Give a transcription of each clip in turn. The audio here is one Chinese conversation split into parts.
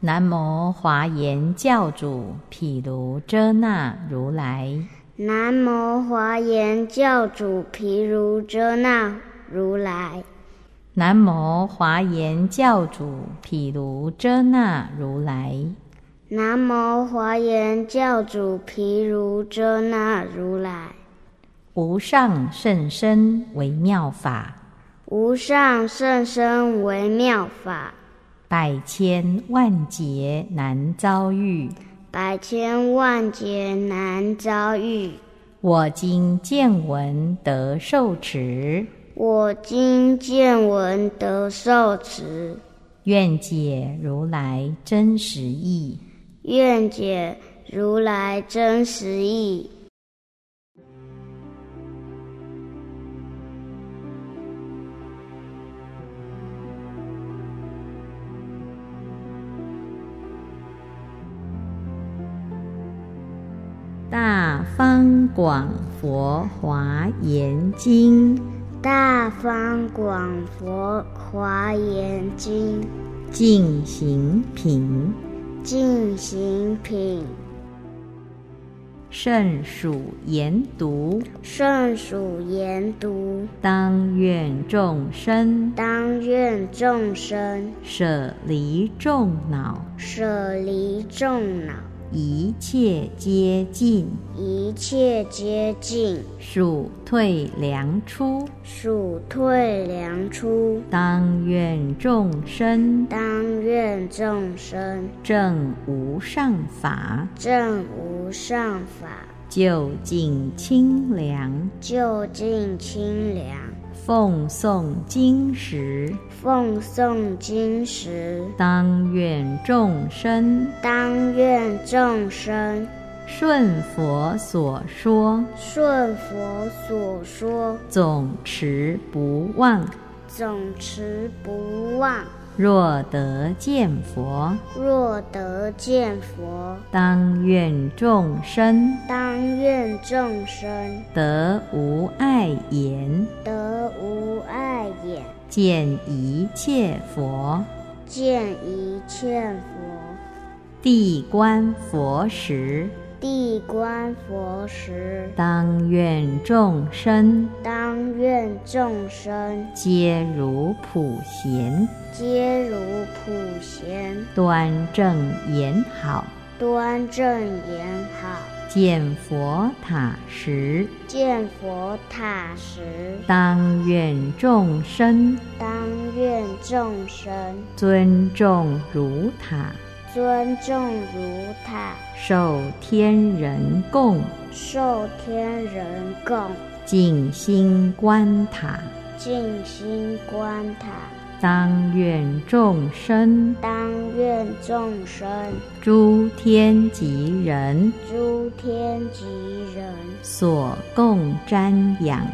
南无华严教主毗卢遮那如来。南无华严教主毗卢遮那如来。南无华严教主毗卢遮那如来。南无华严教主毗卢遮那如来，无上甚深微妙法，无上甚深微妙法，百千万劫难遭遇，百千万劫难遭遇。我今见闻得受持，我今见闻得受持，愿解如来真实义。愿解如来真实义。大方广佛华严经，大方广佛华严经，净行品。进行品，圣属研读，圣属研读，当愿众生，当愿众生。舍离众恼，舍离众恼。一切皆尽，一切皆尽，数退凉出，数退凉出。当愿众生，当愿众生。正无上法，正无上法，究竟清凉，究竟清凉。奉诵经时，奉诵经时，当愿众生，当愿众生。顺佛所说，顺佛所说，总持不忘，总持不忘。若得见佛，若得见佛，当愿众生，当愿众生得无碍眼，得无碍眼，见一切佛，见一切佛，地观佛时。地观佛时，当愿众生，当愿众生皆如普贤，皆如普贤，端正言好，端正言好。见佛塔时，见佛塔时，当愿众生，当愿众生尊重如塔。尊重如塔，受天人供，受天人供，静心观塔，静心观塔。当愿众生，当愿众生，诸天及人，诸天及人。所供瞻仰，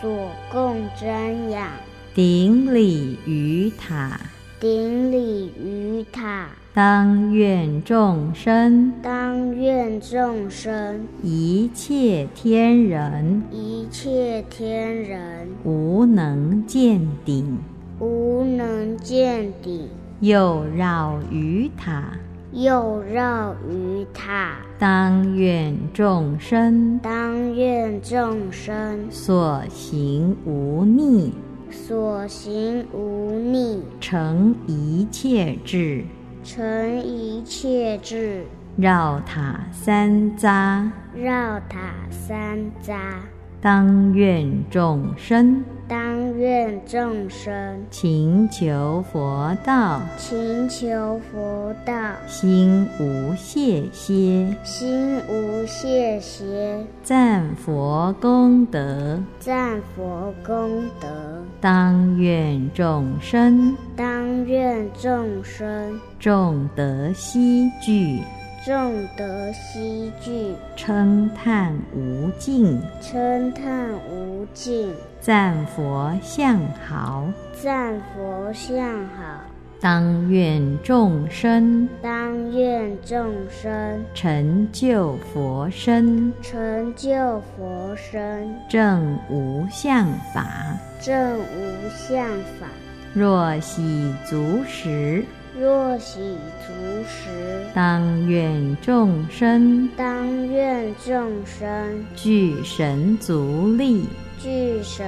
所供瞻仰，顶礼于塔，顶礼于塔。当愿众生，当愿众生，一切天人，一切天人，无能见顶，无能见顶，又绕于塔，又绕于塔。当愿众生，当愿众生，所行无逆，所行无逆，成一切智。成一切智，绕塔三匝，绕塔三匝。当愿众生，当愿众生，勤求佛道，勤求佛道，心无懈歇，心无懈歇，赞佛功德，赞佛功德。当愿众生，当愿众生，众德悉具，众德希聚，称叹无尽，称叹无尽，赞佛相好，赞佛相好。当愿众生。当愿众生。成就佛身，成就佛身，正无相法。正无相法。若喜足时，若喜足食，当愿众生当愿众生具神足力，具神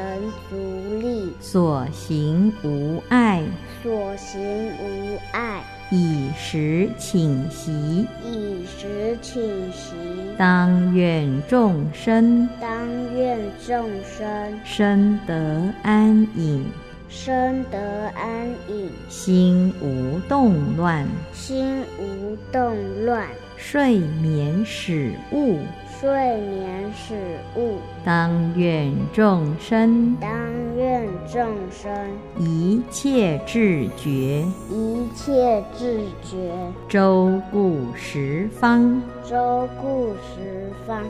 足力，所行无碍，所行无碍，以时请习。以时请习。当愿众生当愿众生生得安隐，生得安隐，心无动乱，心无动乱，睡眠始悟。睡眠始悟。当愿众生当愿众生一切智觉，一切智觉，周顾十方。周顾十方。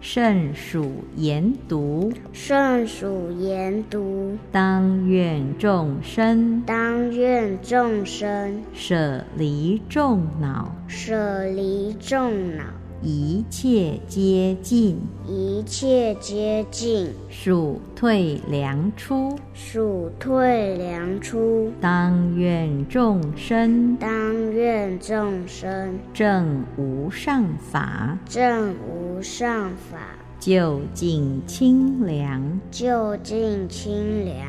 圣属研读，圣属研读，当愿众生。当愿众生。舍离众恼，舍离众恼，一切皆尽，一切皆尽，数退凉出。数退凉出。当愿众生当愿众生正无上法，正无上法，究竟清凉。究竟清凉。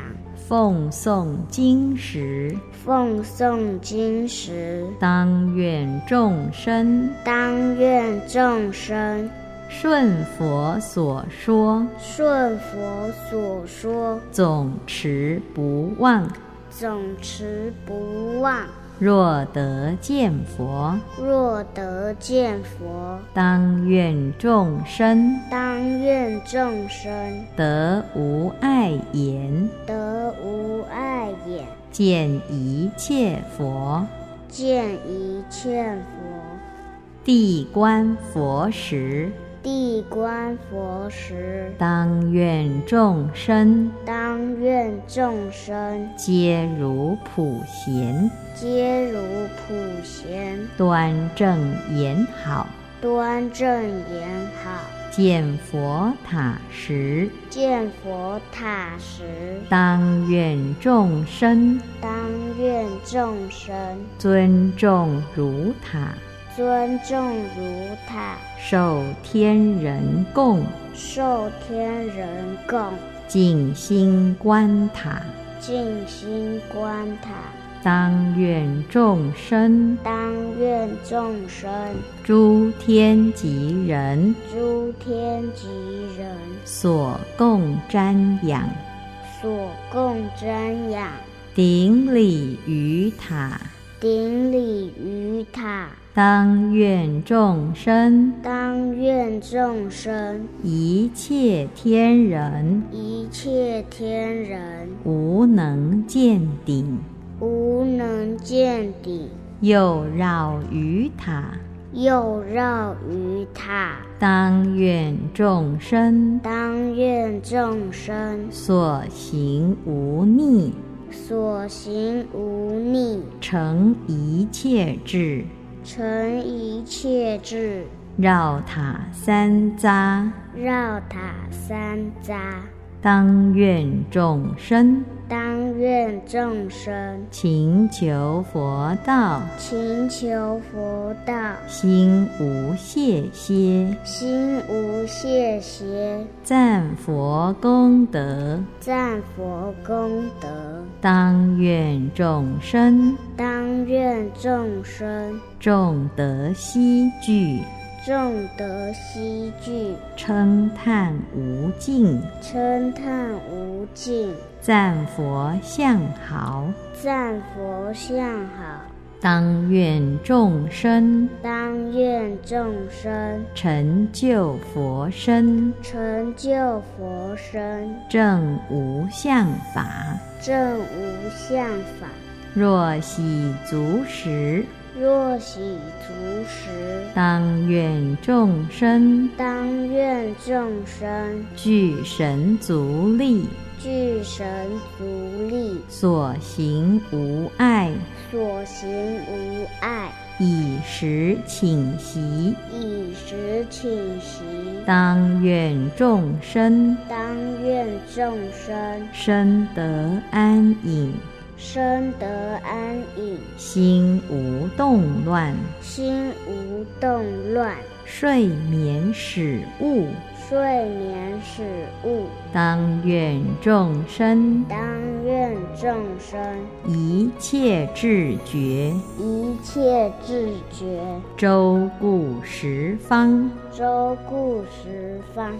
奉诵经时，奉诵经时，当愿众生当愿众生顺佛所说，顺佛所说，总持不忘。总持不忘。若得见佛，若得见佛，当愿众生当愿众生得无碍眼，得无碍眼，见一切佛。见一切佛。地观佛时，地观佛时，当愿众生当愿众生皆如普贤，皆如普贤，端正言好。端正言好。见佛塔时，见佛塔时，当愿众生当愿众生尊重如塔，尊重如塔，受天人供，受天人供，静心观塔。静心观塔。当愿众生。当愿众生。诸天及人。诸天及人。所供瞻仰，所供瞻仰，顶礼于塔。顶礼于塔。当愿众生当愿众生一切天人一切天人无能见顶，无能见顶，又绕于塔。又绕于塔。当愿众生当愿众生所行无逆，所行无逆，成一切智，成一切智，绕塔三匝。绕塔三匝。当愿众生当愿众生。勤求佛道，勤求佛道，心无懈歇，心无懈歇，赞佛功德。赞佛功德。当愿众生。当愿众生。众德希聚，众德希聚，称叹无尽，称叹无尽，赞佛相好。赞佛相好。当愿众生。当愿众生。成就佛身，成就佛身，正无相法。正无相法。若喜足时，若喜足时，当愿众生。当愿众生。具神足力，具神足力，所行无碍，所行无碍，以时请息。以时请息。当愿众生当愿众生生得安隐，生得安隐，心无动乱，心无动乱，睡眠始悟。睡眠始悟。当愿众生当愿众生一切智觉，一切智觉，周顾十方。周顾十方。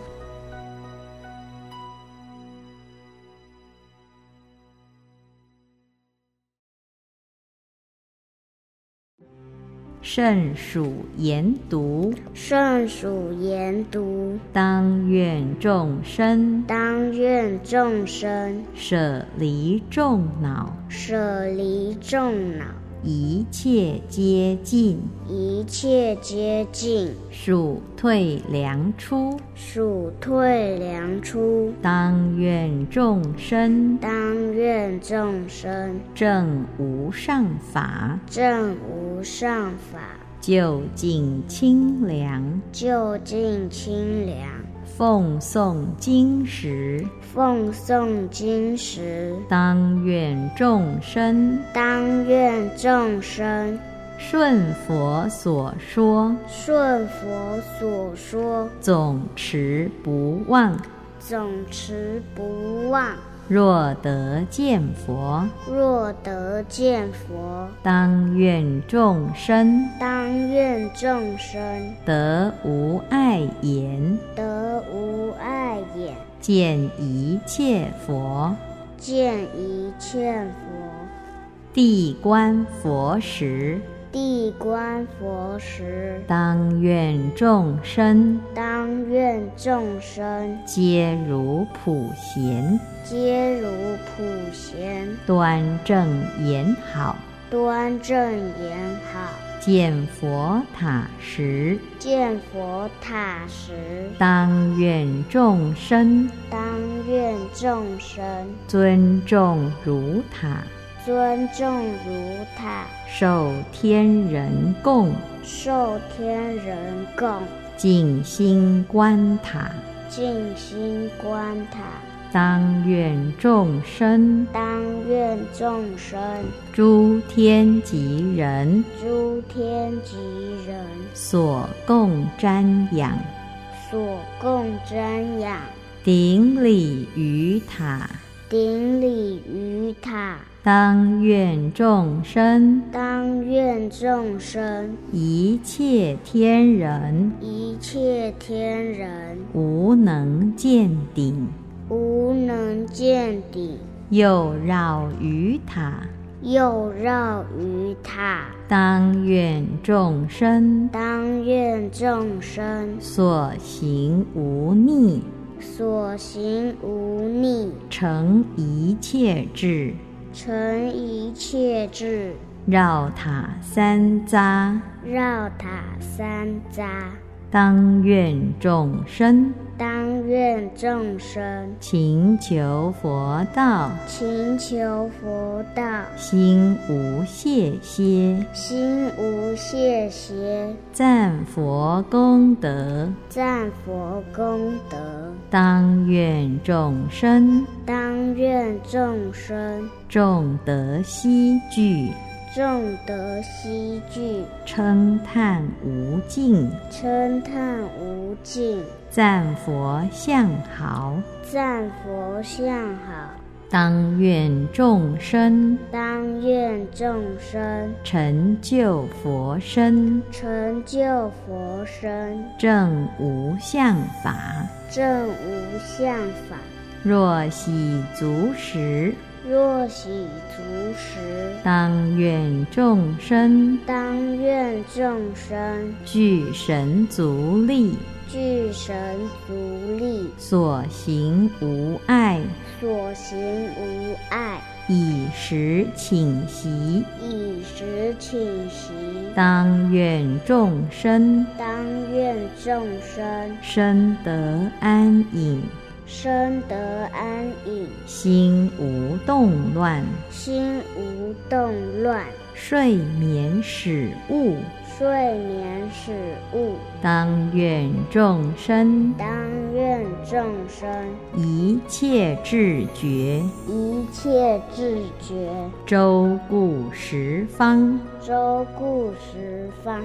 圣属研读，圣属研读，当愿众生。当愿众生。舍离众恼，舍离众恼，一切皆尽，一切皆尽，数退凉出。数退凉出。当愿众生当愿众生正无上法，正无上法，就近清凉。就近清凉。奉诵经时，奉诵经时，当愿众生。当愿众生。顺佛所说，顺佛所说，总持不忘。总持不忘。若得见佛，若得见佛，当愿众生。当愿众生。得无碍眼，得无碍眼，见一切佛。见一切佛。地观佛时，地观佛时，当愿众生当愿众生皆如普贤，皆如普贤，端正言好。端正言好。见佛塔时，见佛塔时，当愿众生当愿众生尊重如塔，尊重如塔，受天人供，受天人供，静心观塔。静心观塔。当愿众生当愿众生诸天及人诸天及人所共瞻仰，所共瞻仰，顶礼于塔。顶礼于塔。当愿众生当愿众生。一切天人一切天人。无能见顶，无能见底，又绕于塔。又绕于塔。当愿众生当愿众生所行无逆，所行无逆，成一切智，成一切智，绕塔三匝。绕塔三匝。当愿众生当愿众生。勤求佛道，勤求佛道，心无懈歇，心无懈歇，赞佛功德。赞佛功德。当愿众生。当愿众生。众德希具，众德希具，称叹无尽，称叹无尽，赞佛相好。赞佛相好。当愿众生当愿众生成就佛身，成就佛身，正无相法。正无相法。若喜足时，若喜足食，当愿众生当愿众生具神足力，具神足力，所行无碍，所行无碍，以时请息。以时请息。当愿众生当愿众生生得安隐，生得安隐，心无动乱，心无动乱，睡眠始悟。睡眠始悟。当愿众生当愿众生一切智觉，一切智觉，周顾十方。周顾十方。